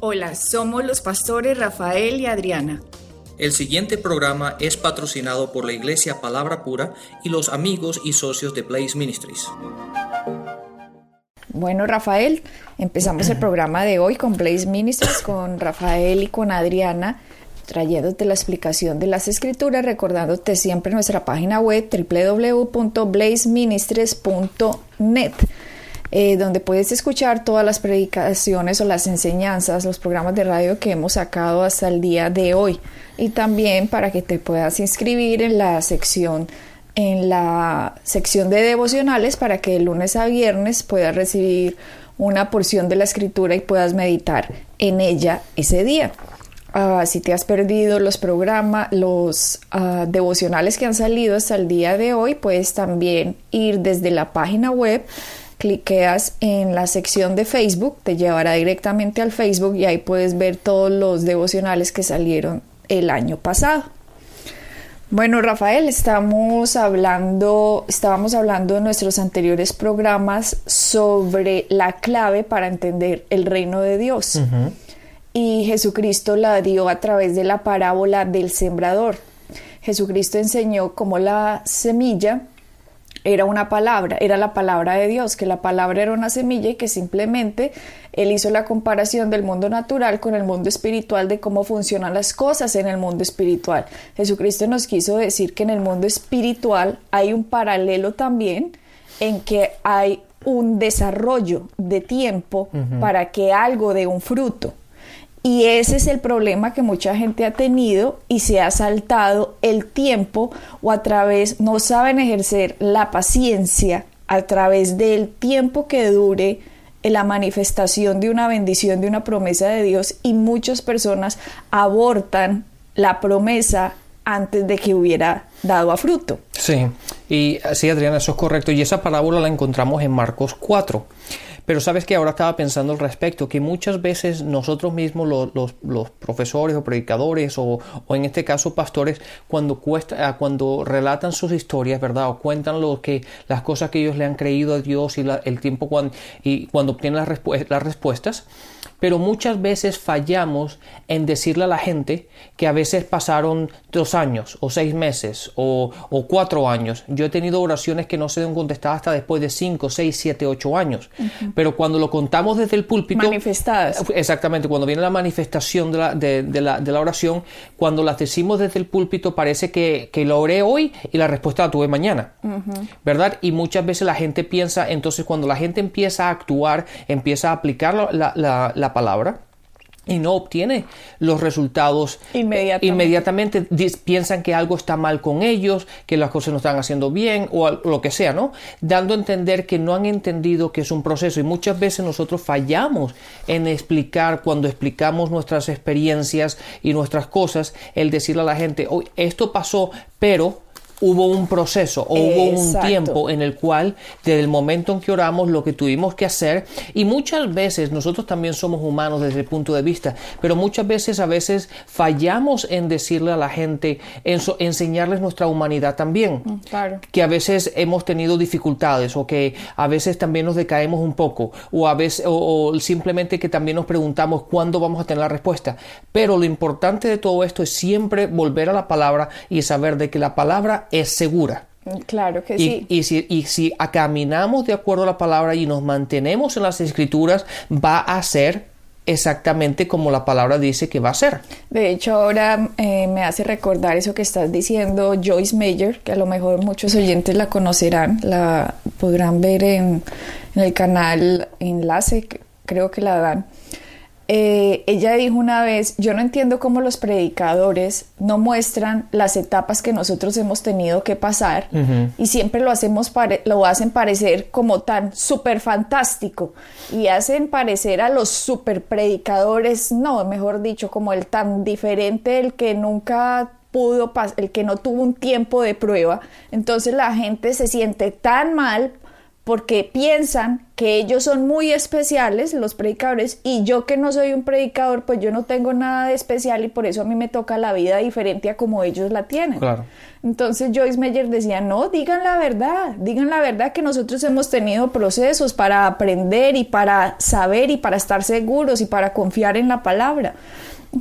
Hola, somos los pastores Rafael y Adriana. El siguiente programa es patrocinado por la Iglesia Palabra Pura y los amigos y socios de Blaze Ministries. Bueno, Rafael, empezamos el programa de hoy con Blaze Ministries, con Rafael y con Adriana, trayéndote la explicación de las escrituras, recordándote siempre nuestra página web www.blazeministries.net. Eh, donde puedes escuchar todas las predicaciones o las enseñanzas, los programas de radio que hemos sacado hasta el día de hoy. Y también para que te puedas inscribir en la sección en la sección de devocionales para que de lunes a viernes puedas recibir una porción de la escritura y puedas meditar en ella ese día. Ah, si te has perdido los programas, los ah, devocionales que han salido hasta el día de hoy, puedes también ir desde la página web cliqueas en la sección de Facebook, te llevará directamente al Facebook y ahí puedes ver todos los devocionales que salieron el año pasado. Bueno, Rafael, estamos hablando, estábamos hablando en nuestros anteriores programas sobre la clave para entender el reino de Dios. Y Jesucristo la dio a través de la parábola del sembrador. Jesucristo enseñó cómo la semilla era una palabra, era la palabra de Dios, que la palabra era una semilla y que simplemente él hizo la comparación del mundo natural con el mundo espiritual de cómo funcionan las cosas en el mundo espiritual. Jesucristo nos quiso decir que en el mundo espiritual hay un paralelo también en que hay un desarrollo de tiempo para que algo dé un fruto. Y ese es el problema que mucha gente ha tenido y se ha saltado el tiempo o a través, no saben ejercer la paciencia a través del tiempo que dure la manifestación de una bendición, de una promesa de Dios y muchas personas abortan la promesa antes de que hubiera dado a fruto. Sí, y sí, Adriana, eso es correcto. Y esa parábola la encontramos en Marcos 4. Pero sabes que ahora estaba pensando al respecto, que muchas veces nosotros mismos, los, profesores o predicadores, o, en este caso pastores, cuando, cuesta, ah, cuando relatan sus historias, ¿verdad? O cuentan lo que, las cosas que ellos le han creído a Dios y el tiempo cuando, y cuando obtienen las, las respuestas, pero muchas veces fallamos en decirle a la gente que a veces pasaron dos años o seis meses o, cuatro años. Yo he tenido oraciones que no se han contestado hasta después de cinco, seis, siete, ocho años. Pero cuando lo contamos desde el púlpito... Manifestadas. Exactamente, cuando viene la manifestación de la, de, la, de la, oración, cuando las decimos desde el púlpito parece que, que lo oré hoy y la respuesta la tuve mañana. ¿Verdad? Y muchas veces la gente piensa, entonces cuando la gente empieza a actuar, empieza a aplicar la, la palabra y no obtiene los resultados inmediatamente. inmediatamente. Piensan que algo está mal con ellos, que las cosas no están haciendo bien o lo que sea, ¿no? Dando a entender que no han entendido que es un proceso y muchas veces nosotros fallamos en explicar cuando explicamos nuestras experiencias y nuestras cosas, el decirle a la gente, hoy esto pasó, pero hubo un proceso o hubo un tiempo en el cual desde el momento en que oramos lo que tuvimos que hacer y muchas veces nosotros también somos humanos desde el punto de vista pero muchas veces a veces fallamos en decirle a la gente en enseñarles nuestra humanidad también. Mm, claro. que a veces hemos tenido dificultades o que a veces también nos decaemos un poco o a veces o simplemente que también nos preguntamos cuándo vamos a tener la respuesta. Pero lo importante de todo esto es siempre volver a la palabra y saber de que la palabra es segura. Claro que sí. Y si, y si caminamos de acuerdo a la palabra y nos mantenemos en las escrituras, va a ser exactamente como la palabra dice que va a ser. De hecho, ahora eh, me hace recordar eso que estás diciendo Joyce Mayer, que a lo mejor muchos oyentes la conocerán, la podrán ver en, en el canal Enlace, creo que la dan. Eh, ella dijo una vez, yo no entiendo cómo los predicadores no muestran las etapas que nosotros hemos tenido que pasar y siempre lo, hacemos lo hacen parecer como tan súper fantástico y hacen parecer a los super predicadores, no, mejor dicho, como el tan diferente, el que nunca pudo, el que no tuvo un tiempo de prueba. Entonces la gente se siente tan mal porque piensan que ellos son muy especiales, los predicadores, y yo que no soy un predicador, pues yo no tengo nada de especial y por eso a mí me toca la vida diferente a como ellos la tienen. Claro. Entonces Joyce Meyer decía, no, digan la verdad, digan la verdad que nosotros hemos tenido procesos para aprender y para saber y para estar seguros y para confiar en la palabra.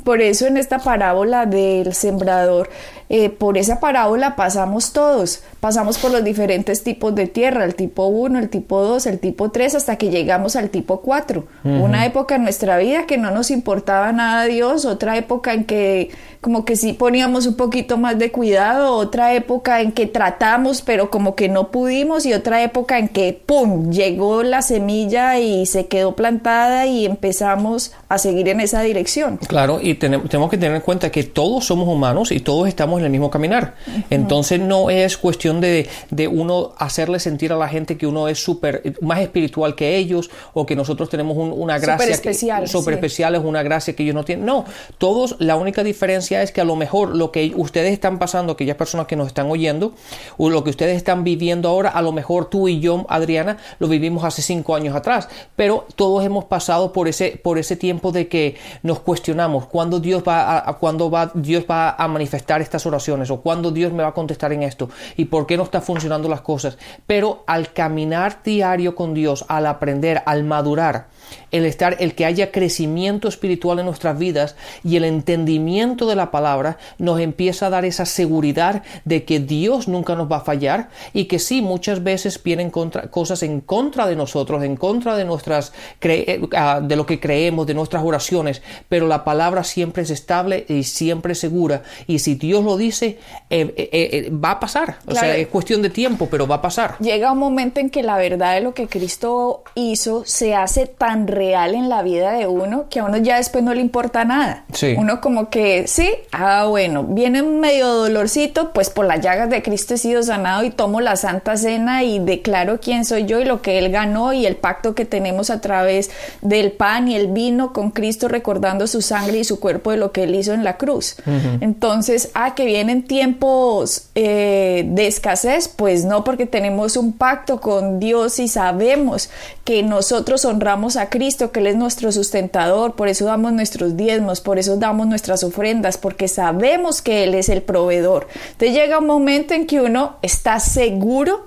Por eso en esta parábola del sembrador, eh, por esa parábola pasamos todos, pasamos por los diferentes tipos de tierra, el tipo 1, el tipo 2, el tipo 3, hasta que llegamos al tipo 4. Una época en nuestra vida que no nos importaba nada Dios, otra época en que como que sí poníamos un poquito más de cuidado, otra época en que tratamos pero como que no pudimos y otra época en que ¡pum! llegó la semilla y se quedó plantada y empezamos a seguir en esa dirección. Claro, y tenemos, tenemos que tener en cuenta que todos somos humanos y todos estamos en el mismo caminar. Entonces no es cuestión de, de, uno hacerle sentir a la gente que uno es súper más espiritual que ellos o que nosotros tenemos una gracia super especial, súper especial es una gracia que ellos no tienen. No, todos la única diferencia es que a lo mejor lo que ustedes están pasando, aquellas personas que nos están oyendo, o lo que ustedes están viviendo ahora, a lo mejor tú y yo, Adriana, lo vivimos hace cinco años atrás, pero todos hemos pasado por ese, por ese tiempo de que nos cuestionamos cuándo Dios va a, cuándo va, Dios va a manifestar estas oraciones o cuándo Dios me va a contestar en esto y por qué no está funcionando las cosas. Pero al caminar diario con Dios, al aprender, al madurar, el estar, el que haya crecimiento espiritual en nuestras vidas y el entendimiento de la palabra nos empieza a dar esa seguridad de que Dios nunca nos va a fallar y que sí, muchas veces vienen contra, cosas en contra de nosotros, en contra de nuestras, eh, ah, de lo que creemos, de nuestras oraciones, pero la palabra siempre es estable y siempre es segura. Y si Dios lo dice, eh, eh, va a pasar, o sea, es cuestión de tiempo, pero va a pasar. Llega un momento en que la verdad de lo que Cristo hizo se hace tan real en la vida de uno que a uno ya después no le importa nada. Uno como que, sí, ah, bueno, viene un medio dolorcito, pues por las llagas de Cristo he sido sanado y tomo la Santa Cena y declaro quién soy yo y lo que Él ganó y el pacto que tenemos a través del pan y el vino con Cristo recordando su sangre y su cuerpo de lo que Él hizo en la cruz. Entonces, ah, que vienen tiempos eh, de escasez, pues no, porque tenemos un pacto con Dios y sabemos que nosotros honramos a Cristo, que Él es nuestro sustentador, por eso damos nuestros diezmos, por eso damos nuestras ofrendas, porque sabemos que Él es el proveedor. Entonces llega un momento en que uno está seguro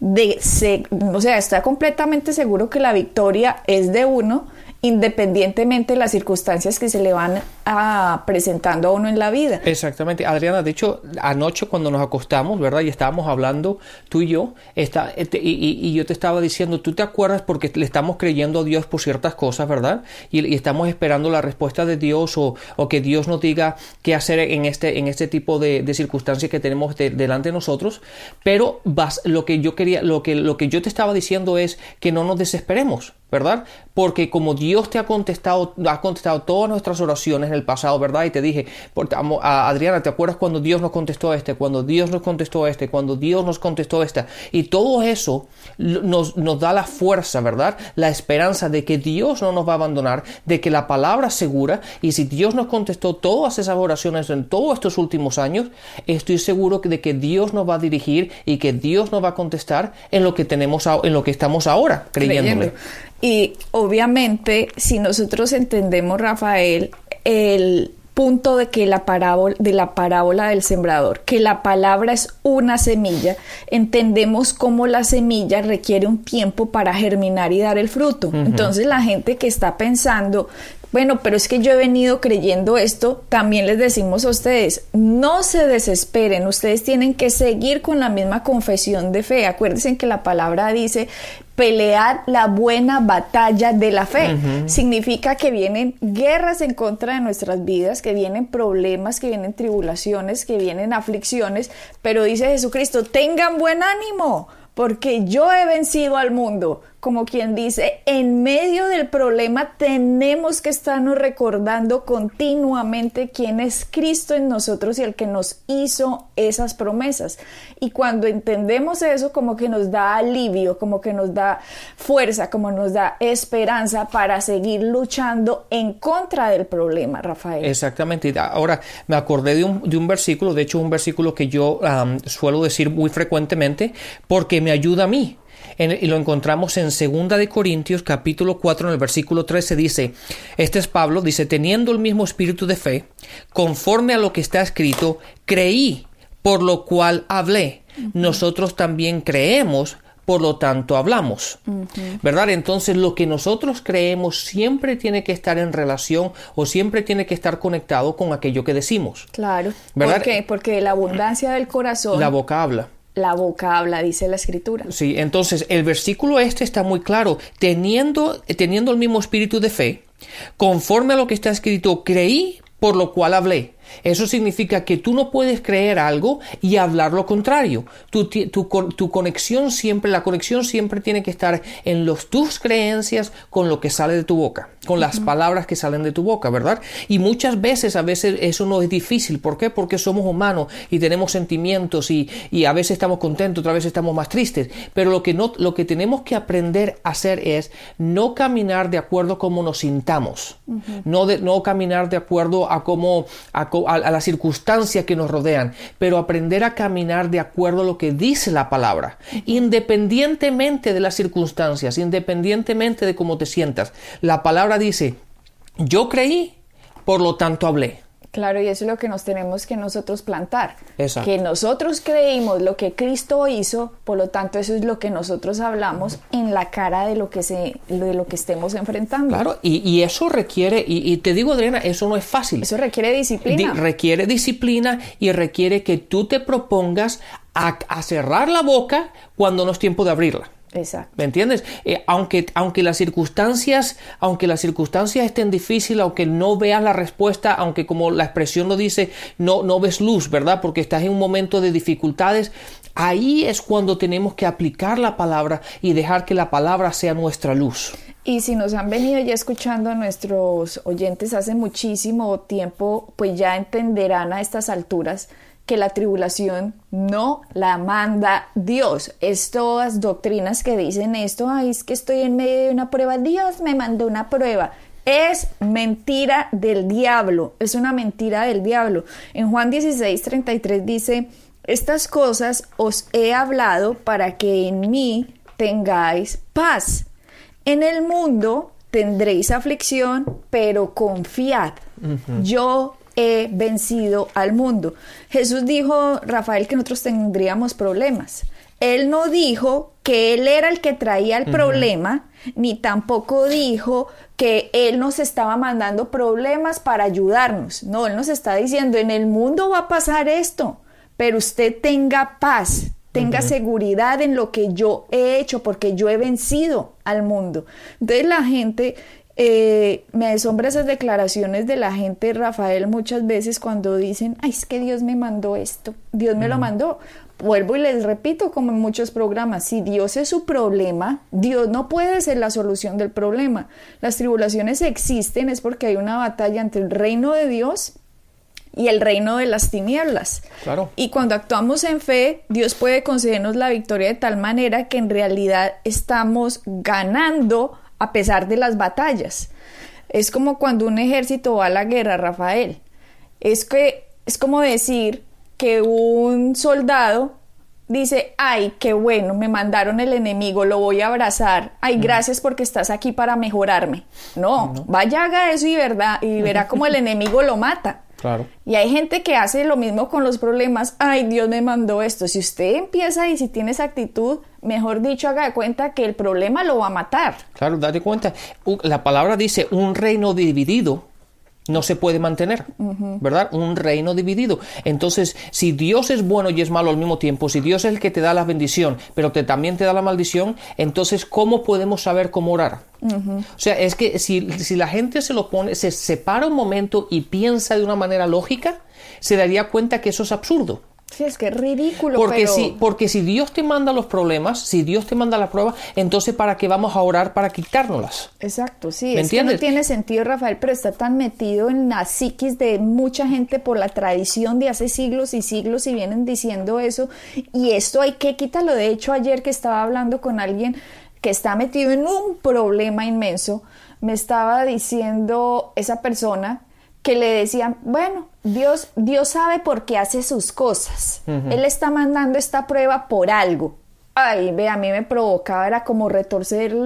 de, o sea, está completamente seguro que la victoria es de uno, independientemente de las circunstancias que se le van presentando uno en la vida. Exactamente, Adriana, de hecho, anoche cuando nos acostamos, ¿verdad? Y estábamos hablando tú y yo, está, este, y, yo te estaba diciendo, tú te acuerdas porque le estamos creyendo a Dios por ciertas cosas, ¿verdad? Y, estamos esperando la respuesta de Dios o, o, que Dios nos diga qué hacer en este, en este tipo de, circunstancias que tenemos delante de nosotros, pero vas, lo que yo quería, lo que, lo que yo te estaba diciendo es que no nos desesperemos. ¿verdad? Porque como Dios te ha contestado, ha contestado todas nuestras oraciones el pasado, ¿verdad? Y te dije, Adriana, ¿te acuerdas cuando Dios nos contestó este? Cuando Dios nos contestó este, cuando Dios nos contestó esta. Y todo eso nos, nos da la fuerza, ¿verdad? La esperanza de que Dios no nos va a abandonar, de que la palabra es segura. Y si Dios nos contestó todas esas oraciones en todos estos últimos años, estoy seguro de que Dios nos va a dirigir y que Dios nos va a contestar en lo que tenemos, en lo que estamos ahora creyéndole. Y obviamente, si nosotros entendemos, Rafael, el punto de que la parábola de la parábola del sembrador, que la palabra es una semilla, entendemos cómo la semilla requiere un tiempo para germinar y dar el fruto. Entonces la gente que está pensando bueno, pero es que yo he venido creyendo esto, también les decimos a ustedes, no se desesperen, ustedes tienen que seguir con la misma confesión de fe. Acuérdense que la palabra dice, pelear la buena batalla de la fe. Significa que vienen guerras en contra de nuestras vidas, que vienen problemas, que vienen tribulaciones, que vienen aflicciones, pero dice Jesucristo, tengan buen ánimo, porque yo he vencido al mundo como quien dice, en medio del problema tenemos que estarnos recordando continuamente quién es Cristo en nosotros y el que nos hizo esas promesas. Y cuando entendemos eso, como que nos da alivio, como que nos da fuerza, como nos da esperanza para seguir luchando en contra del problema, Rafael. Exactamente. Ahora, me acordé de un, de un versículo, de hecho un versículo que yo suelo decir muy frecuentemente porque me ayuda a mí y lo encontramos en 2 de Corintios capítulo 4 en el versículo 13 dice, este es Pablo, dice, teniendo el mismo espíritu de fe, conforme a lo que está escrito, creí, por lo cual hablé. Nosotros también creemos, por lo tanto hablamos. ¿Verdad? Entonces lo que nosotros creemos siempre tiene que estar en relación o siempre tiene que estar conectado con aquello que decimos. Claro. ¿Verdad? ¿Por qué? Porque la abundancia del corazón... La boca habla. La boca habla, dice la escritura. Sí, entonces el versículo este está muy claro. Teniendo, teniendo el mismo espíritu de fe, conforme a lo que está escrito, creí, por lo cual hablé. Eso significa que tú no puedes creer algo y hablar lo contrario. Tu, tu, conexión siempre, la conexión siempre tiene que estar en los, tus creencias con lo que sale de tu boca, con las palabras que salen de tu boca, ¿verdad? Y muchas veces, a veces eso no es difícil. ¿Por qué? Porque somos humanos y tenemos sentimientos y, y a veces estamos contentos, otras veces estamos más tristes. Pero lo que, no, lo que tenemos que aprender a hacer es no caminar de acuerdo a cómo nos sintamos, no, de, no caminar de acuerdo a cómo, a a, las circunstancias que nos rodean, pero aprender a caminar de acuerdo a lo que dice la palabra, independientemente de las circunstancias, independientemente de cómo te sientas. La palabra dice, yo creí, por lo tanto hablé. Claro, y eso es lo que nos tenemos que nosotros plantar. Que nosotros creímos lo que Cristo hizo, por lo tanto eso es lo que nosotros hablamos en la cara de lo que se, de lo que estemos enfrentando. Claro, y, eso requiere, y, te digo Adriana, eso no es fácil. Eso requiere disciplina. requiere disciplina y requiere que tú te propongas a cerrar la boca cuando no es tiempo de abrirla. Exacto. ¿Me entiendes? Eh, aunque, aunque las circunstancias, aunque las circunstancias estén difíciles, aunque no veas la respuesta, aunque como la expresión lo dice, no, no ves luz, ¿verdad? Porque estás en un momento de dificultades, ahí es cuando tenemos que aplicar la palabra y dejar que la palabra sea nuestra luz. Y si nos han venido ya escuchando a nuestros oyentes hace muchísimo tiempo, pues ya entenderán a estas alturas que la tribulación no la manda Dios. Estas doctrinas que dicen esto, ay, es que estoy en medio de una prueba, Dios me mandó una prueba. Es mentira del diablo, es una mentira del diablo. En Juan 16, 33 dice, estas cosas os he hablado para que en mí tengáis paz. En el mundo tendréis aflicción, pero confiad. Yo he vencido al mundo. Jesús dijo, Rafael, que nosotros tendríamos problemas. Él no dijo que él era el que traía el problema, ni tampoco dijo que él nos estaba mandando problemas para ayudarnos. No, él nos está diciendo, en el mundo va a pasar esto, pero usted tenga paz, tenga seguridad en lo que yo he hecho, porque yo he vencido al mundo. Entonces la gente eh, me asombra esas declaraciones de la gente, Rafael, muchas veces cuando dicen, ay, es que Dios me mandó esto, Dios me lo mandó. Vuelvo y les repito, como en muchos programas, si Dios es su problema, Dios no puede ser la solución del problema. Las tribulaciones existen es porque hay una batalla entre el reino de Dios y el reino de las tinieblas. Claro. Y cuando actuamos en fe, Dios puede concedernos la victoria de tal manera que en realidad estamos ganando a pesar de las batallas. Es como cuando un ejército va a la guerra, Rafael. Es que es como decir que un soldado dice, ay, qué bueno, me mandaron el enemigo, lo voy a abrazar, ay, gracias porque estás aquí para mejorarme. No, vaya haga eso y verdad, y verá como el enemigo lo mata. Claro. Y hay gente que hace lo mismo con los problemas. Ay, Dios me mandó esto. Si usted empieza y si tiene esa actitud, mejor dicho, haga de cuenta que el problema lo va a matar. Claro, date cuenta. La palabra dice un reino dividido no se puede mantener, ¿verdad? Un reino dividido. Entonces, si Dios es bueno y es malo al mismo tiempo, si Dios es el que te da la bendición, pero te, también te da la maldición, entonces, ¿cómo podemos saber cómo orar? O sea, es que si, si la gente se lo pone, se separa un momento y piensa de una manera lógica, se daría cuenta que eso es absurdo. Sí, es que es ridículo. Porque, si, porque si Dios te manda los problemas, si Dios te manda la prueba, entonces ¿para qué vamos a orar para quitárnoslas? Exacto, sí. es que no tiene sentido, Rafael, pero está tan metido en la psiquis de mucha gente por la tradición de hace siglos y siglos y vienen diciendo eso. Y esto hay que quitarlo. De hecho, ayer que estaba hablando con alguien que está metido en un problema inmenso, me estaba diciendo esa persona que le decían, bueno, Dios, Dios sabe por qué hace sus cosas. Él está mandando esta prueba por algo. ay, ve, a mí me provocaba, era como retorcer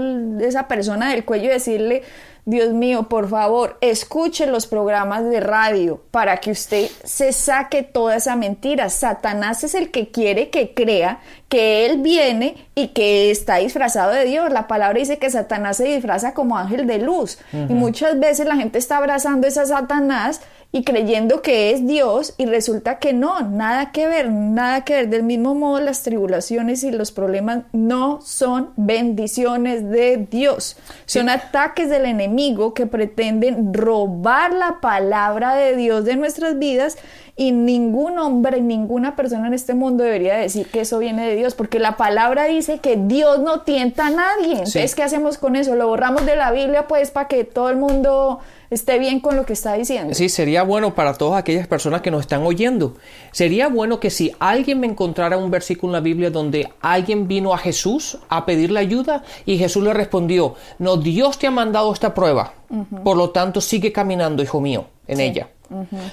esa persona del cuello y decirle, Dios mío, por favor, escuche los programas de radio para que usted se saque toda esa mentira. Satanás es el que quiere que crea que él viene y que está disfrazado de Dios. La palabra dice que Satanás se disfraza como ángel de luz. Y muchas veces la gente está abrazando a esa Satanás y creyendo que es Dios y resulta que no, nada que ver, nada que ver. Del mismo modo, las tribulaciones y los problemas no son bendiciones de Dios, son ataques del enemigo que pretenden robar la palabra de Dios de nuestras vidas y ningún hombre, ninguna persona en este mundo debería decir que eso viene de Dios, porque la palabra dice que Dios no tienta a nadie. Entonces, ¿qué hacemos con eso? Lo borramos de la Biblia pues para que todo el mundo esté bien con lo que está diciendo. Sí, sería bueno para todas aquellas personas que nos están oyendo. Sería bueno que si alguien me encontrara un versículo en la Biblia donde alguien vino a Jesús a pedirle ayuda y Jesús le respondió, no, Dios te ha mandado esta prueba, por lo tanto sigue caminando, hijo mío, en ella.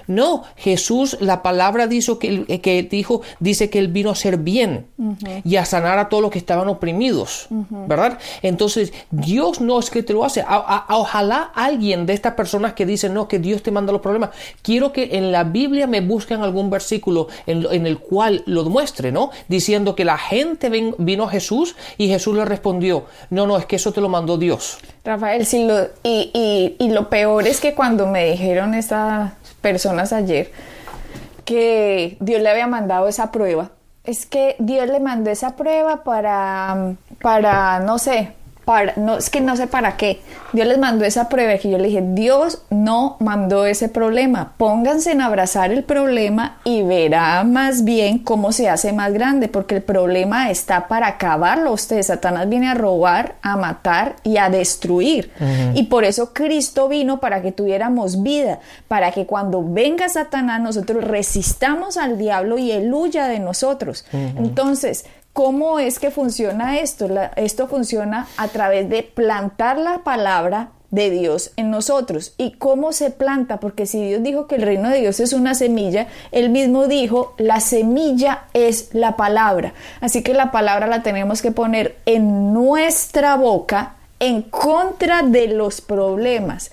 No, Jesús, la palabra dijo que, que, dijo, dice que él vino a ser bien y a sanar a todos los que estaban oprimidos, ¿verdad? Entonces, Dios no es que te lo hace. ojalá alguien de estas personas que dicen, no, que Dios te manda los problemas, quiero que en la Biblia me busquen algún versículo en, el cual lo demuestre, ¿no? Diciendo que la gente vino a Jesús y Jesús le respondió, no, no, es que eso te lo mandó Dios. Rafael, lo, y, y, y lo peor es que cuando me dijeron esta personas ayer que Dios le había mandado esa prueba. Es que Dios le mandó esa prueba para, para, no sé, no, es que no sé para qué. Dios les mandó esa prueba que yo le dije, Dios no mandó ese problema. Pónganse en abrazar el problema y verá más bien cómo se hace más grande, porque el problema está para acabarlo. Usted, Satanás viene a robar, a matar y a destruir. Y por eso Cristo vino para que tuviéramos vida, para que cuando venga Satanás nosotros resistamos al diablo y él huya de nosotros. Entonces, ¿Cómo es que funciona esto? esto funciona a través de plantar la palabra de Dios en nosotros. ¿Y cómo se planta? Porque si Dios dijo que el reino de Dios es una semilla, Él mismo dijo, la semilla es la palabra. Así que la palabra la tenemos que poner en nuestra boca en contra de los problemas.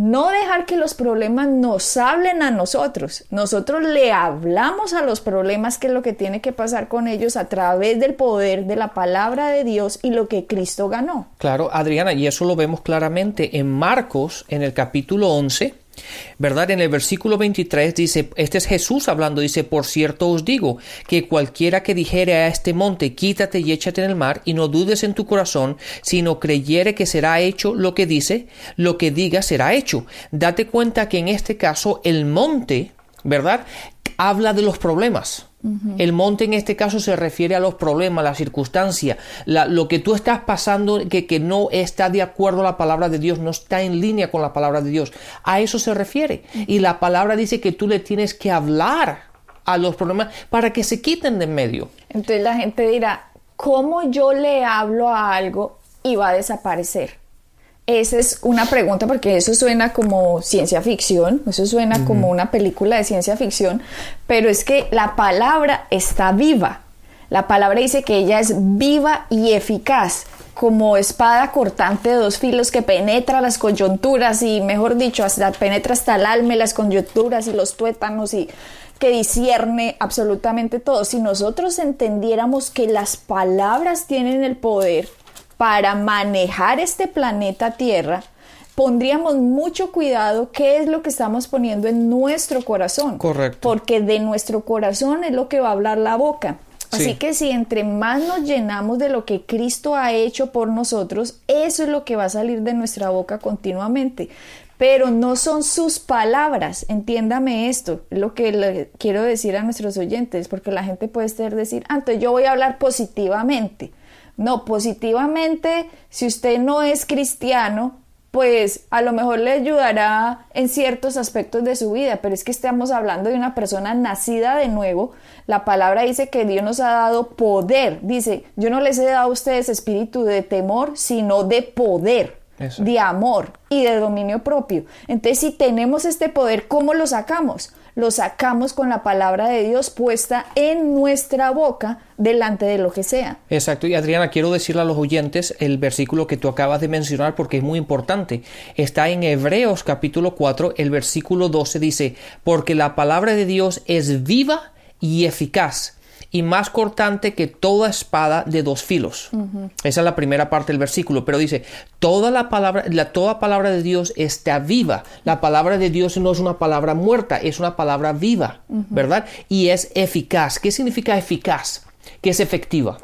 No dejar que los problemas nos hablen a nosotros. Nosotros le hablamos a los problemas que es lo que tiene que pasar con ellos a través del poder de la palabra de Dios y lo que Cristo ganó. Claro, Adriana, y eso lo vemos claramente en Marcos, en el capítulo 11, ¿Verdad? En el versículo 23 dice, este es Jesús hablando, dice, por cierto os digo, que cualquiera que dijere a este monte, quítate y échate en el mar, y no dudes en tu corazón, sino creyere que será hecho lo que dice, lo que diga será hecho. Date cuenta que en este caso el monte, ¿verdad? Habla de los problemas. El monte en este caso se refiere a los problemas, la circunstancia, lo que tú estás pasando que, que, no está de acuerdo a la palabra de Dios, no está en línea con la palabra de Dios. A eso se refiere. Y la palabra dice que tú le tienes que hablar a los problemas para que se quiten de en medio. Entonces la gente dirá, ¿cómo yo le hablo a algo y va a desaparecer? Esa es una pregunta porque eso suena como ciencia ficción, eso suena como una película de ciencia ficción, pero es que la palabra está viva. La palabra dice que ella es viva y eficaz, como espada cortante de dos filos que penetra las coyunturas y, mejor dicho, hasta penetra hasta el alma y las coyunturas y los tuétanos y que discierne absolutamente todo. Si nosotros entendiéramos que las palabras tienen el poder para manejar este planeta Tierra, pondríamos mucho cuidado qué es lo que estamos poniendo en nuestro corazón. Correcto. Porque de nuestro corazón es lo que va a hablar la boca. Así que si entre más nos llenamos de lo que Cristo ha hecho por nosotros, eso es lo que va a salir de nuestra boca continuamente. Pero no son sus palabras, entiéndame esto, es lo que le quiero decir a nuestros oyentes, porque la gente puede estar decir, antes yo voy a hablar positivamente. No, positivamente, si usted no es cristiano, pues a lo mejor le ayudará en ciertos aspectos de su vida, pero es que estamos hablando de una persona nacida de nuevo. La palabra dice que Dios nos ha dado poder. Dice, yo no les he dado a ustedes espíritu de temor, sino de poder, de amor y de dominio propio. Entonces, si tenemos este poder, ¿cómo lo sacamos? Lo sacamos con la palabra de Dios puesta en nuestra boca delante de lo que sea. Exacto. Y Adriana, quiero decirle a los oyentes el versículo que tú acabas de mencionar porque es muy importante. Está en Hebreos capítulo 4, el versículo 12 dice, porque la palabra de Dios es viva y eficaz y más cortante que toda espada de dos filos. Esa es la primera parte del versículo, pero dice, toda la palabra, la, toda palabra de Dios está viva. La palabra de Dios no es una palabra muerta, es una palabra viva, ¿verdad? Y es eficaz. ¿Qué significa eficaz? Que es efectiva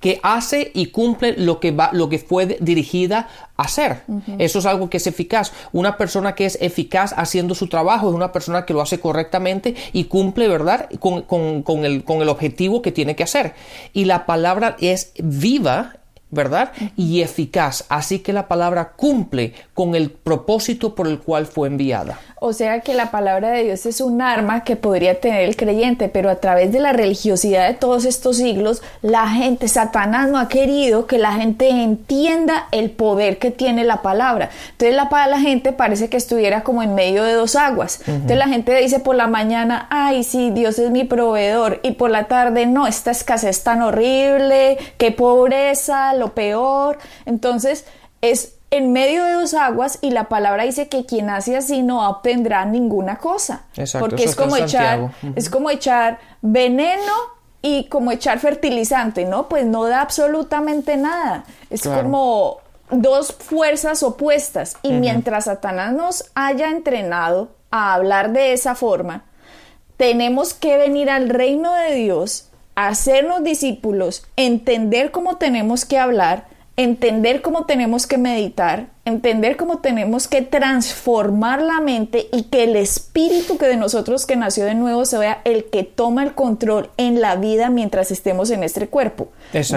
que hace y cumple lo que, va, lo que fue dirigida a hacer. Eso es algo que es eficaz. Una persona que es eficaz haciendo su trabajo es una persona que lo hace correctamente y cumple, ¿verdad?, con, el, con el objetivo que tiene que hacer. Y la palabra es viva ¿verdad? Y eficaz. Así que la palabra cumple con el propósito por el cual fue enviada. O sea que la palabra de Dios es un arma que podría tener el creyente, pero a través de la religiosidad de todos estos siglos, la gente, Satanás no ha querido que la gente entienda el poder que tiene la palabra. Entonces la, la gente parece que estuviera como en medio de dos aguas. Entonces la gente dice por la mañana, ay, sí, Dios es mi proveedor, y por la tarde, no, esta escasez tan horrible, qué pobreza, lo peor. Entonces es en medio de dos aguas y la palabra dice que quien hace así no obtendrá ninguna cosa. porque es como echar, es como echar veneno y como echar fertilizante, ¿no? Pues no da absolutamente nada. Es como dos fuerzas opuestas. Y mientras Satanás nos haya entrenado a hablar de esa forma, tenemos que venir al reino de Dios, hacernos discípulos, entender cómo tenemos que hablar, entender cómo tenemos que meditar, entender cómo tenemos que transformar la mente y que el espíritu que de nosotros que nació de nuevo se vea el que toma el control en la vida mientras estemos en este cuerpo.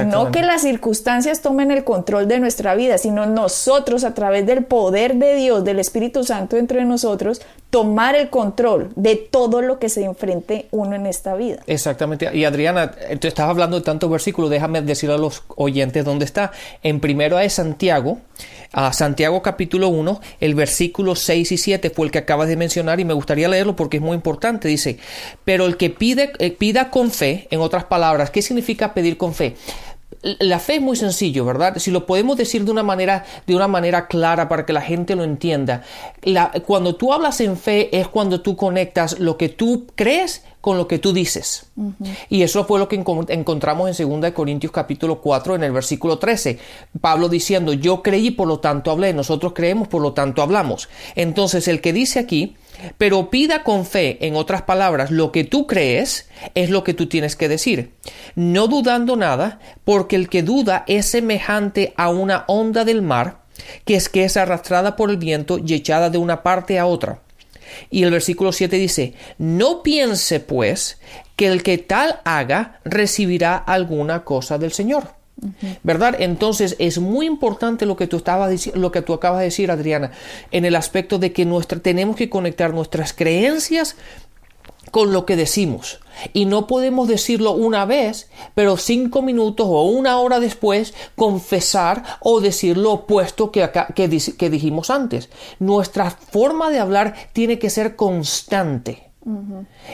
No que las circunstancias tomen el control de nuestra vida, sino nosotros a través del poder de Dios, del Espíritu Santo entre nosotros, tomar el control de todo lo que se enfrente uno en esta vida. Exactamente. Y Adriana, tú estás hablando de tantos versículos, déjame decir a los oyentes dónde está. En primero es Santiago, a Santiago capítulo 1, el versículo 6 y 7 fue el que acabas de mencionar y me gustaría leerlo porque es muy importante. Dice, pero el que pide, eh, pida con fe, en otras palabras, ¿qué significa pedir con fe? La fe es muy sencillo, ¿verdad? Si lo podemos decir de una manera, de una manera clara para que la gente lo entienda. cuando tú hablas en fe es cuando tú conectas lo que tú crees con lo que tú dices. Y eso fue lo que encontramos en 2 Corintios capítulo 4 en el versículo 13. Pablo diciendo, yo creí, por lo tanto hablé, nosotros creemos, por lo tanto hablamos. Entonces el que dice aquí, pero pida con fe, en otras palabras, lo que tú crees es lo que tú tienes que decir, no dudando nada, porque el que duda es semejante a una onda del mar, que es que es arrastrada por el viento y echada de una parte a otra. Y el versículo 7 dice, no piense pues que el que tal haga recibirá alguna cosa del Señor. ¿Verdad? Entonces es muy importante lo que tú estabas lo que tú acabas de decir, Adriana, en el aspecto de que nuestra, tenemos que conectar nuestras creencias con lo que decimos. Y no podemos decirlo una vez, pero cinco minutos o una hora después confesar o decir lo opuesto que, que dijimos antes. Nuestra forma de hablar tiene que ser constante.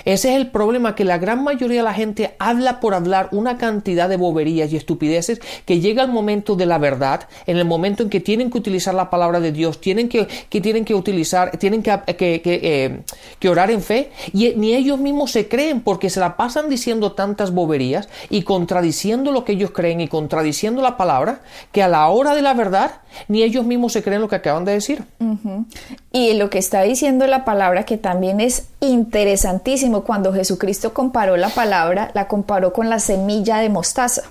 Ese es el problema, que la gran mayoría de la gente habla por hablar una cantidad de boberías y estupideces que llega el momento de la verdad, en el momento en que tienen que utilizar la palabra de Dios, tienen que, que tienen que utilizar, tienen que, que, eh, que, orar en fe, y ni ellos mismos se creen porque se la pasan diciendo tantas boberías y contradiciendo lo que ellos creen y contradiciendo la palabra, que a la hora de la verdad ni ellos mismos se creen lo que acaban de decir. Y lo que está diciendo la palabra, que también es interesantísimo, cuando Jesucristo comparó la palabra, la comparó con la semilla de mostaza.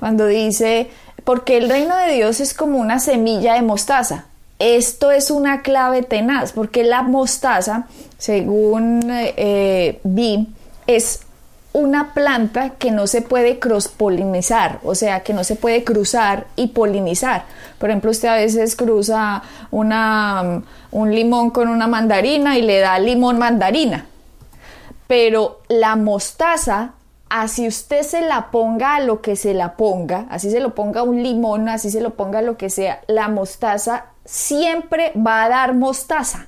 Cuando dice, porque el reino de Dios es como una semilla de mostaza. Esto es una clave tenaz, porque la mostaza, según eh, vi, es una planta que no se puede cross-polinizar, o sea, que no se puede cruzar y polinizar. Por ejemplo, usted a veces cruza una, un limón con una mandarina y le da limón mandarina. Pero la mostaza, así usted se la ponga a lo que se la ponga, así se lo ponga un limón, así se lo ponga lo que sea, la mostaza siempre va a dar mostaza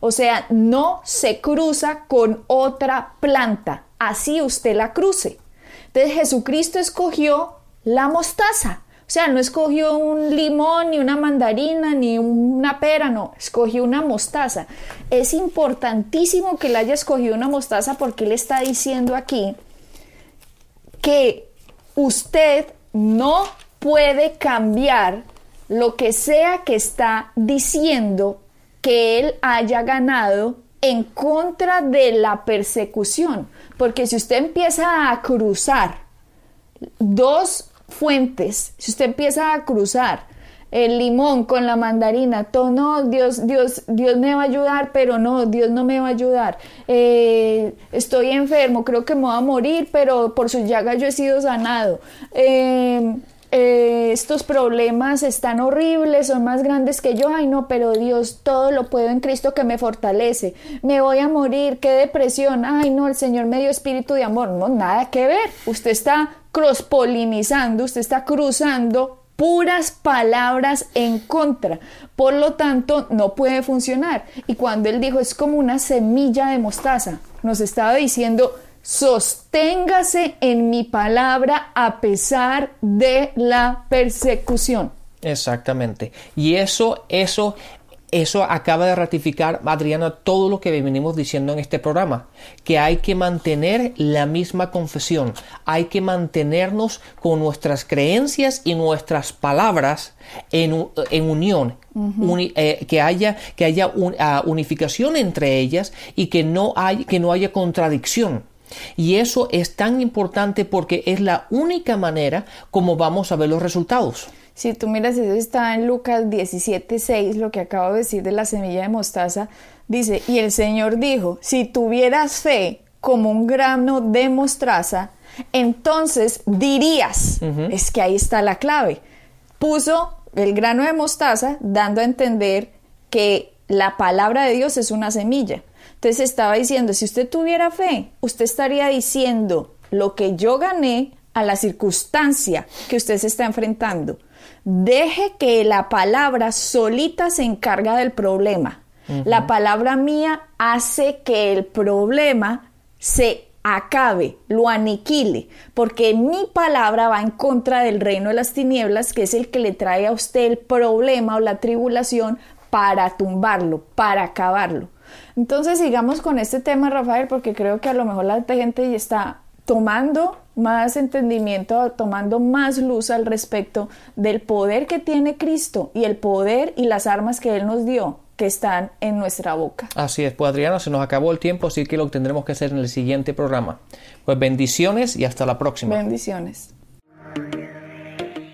O sea, no se cruza con otra planta. Así usted la cruce. Entonces Jesucristo escogió la mostaza. O sea, no escogió un limón, ni una mandarina, ni una pera, no, escogió una mostaza. Es importantísimo que él haya escogido una mostaza porque él está diciendo aquí que usted no puede cambiar lo que sea que está diciendo que él haya ganado en contra de la persecución. Porque si usted empieza a cruzar dos fuentes, si usted empieza a cruzar el limón con la mandarina, todo no, Dios, Dios, Dios me va a ayudar, pero no, Dios no me va a ayudar. Eh, estoy enfermo, creo que me voy a morir, pero por su llaga yo he sido sanado. Eh, eh, estos problemas están horribles, son más grandes que yo, ay no, pero Dios todo lo puedo en Cristo que me fortalece, me voy a morir, qué depresión, ay no, el Señor me dio espíritu de amor, no, nada que ver, usted está cross-polinizando, usted está cruzando puras palabras en contra, por lo tanto no puede funcionar. Y cuando él dijo es como una semilla de mostaza, nos estaba diciendo, sosténgase en mi palabra a pesar de la persecución. Exactamente. Y eso, eso, eso acaba de ratificar, Adriana, todo lo que venimos diciendo en este programa, que hay que mantener la misma confesión, hay que mantenernos con nuestras creencias y nuestras palabras en, en unión, eh, que haya, que haya ah, unificación entre ellas y que no, hay, que no haya contradicción. Y eso es tan importante porque es la única manera como vamos a ver los resultados. Si tú miras, eso está en Lucas 17:6, lo que acabo de decir de la semilla de mostaza, dice, y el Señor dijo, si tuvieras fe como un grano de mostaza, entonces dirías, es que ahí está la clave, puso el grano de mostaza dando a entender que la palabra de Dios es una semilla. Entonces estaba diciendo, si usted tuviera fe, usted estaría diciendo lo que yo gané a la circunstancia que usted se está enfrentando. Deje que la palabra solita se encarga del problema. La palabra mía hace que el problema se acabe, lo aniquile, porque mi palabra va en contra del reino de las tinieblas, que es el que le trae a usted el problema o la tribulación para tumbarlo, para acabarlo. Entonces sigamos con este tema, Rafael, porque creo que a lo mejor la gente ya está tomando más entendimiento, tomando más luz al respecto del poder que tiene Cristo y el poder y las armas que Él nos dio que están en nuestra boca. Así es, pues Adriana, se nos acabó el tiempo, así que lo tendremos que hacer en el siguiente programa. Pues bendiciones y hasta la próxima. Bendiciones.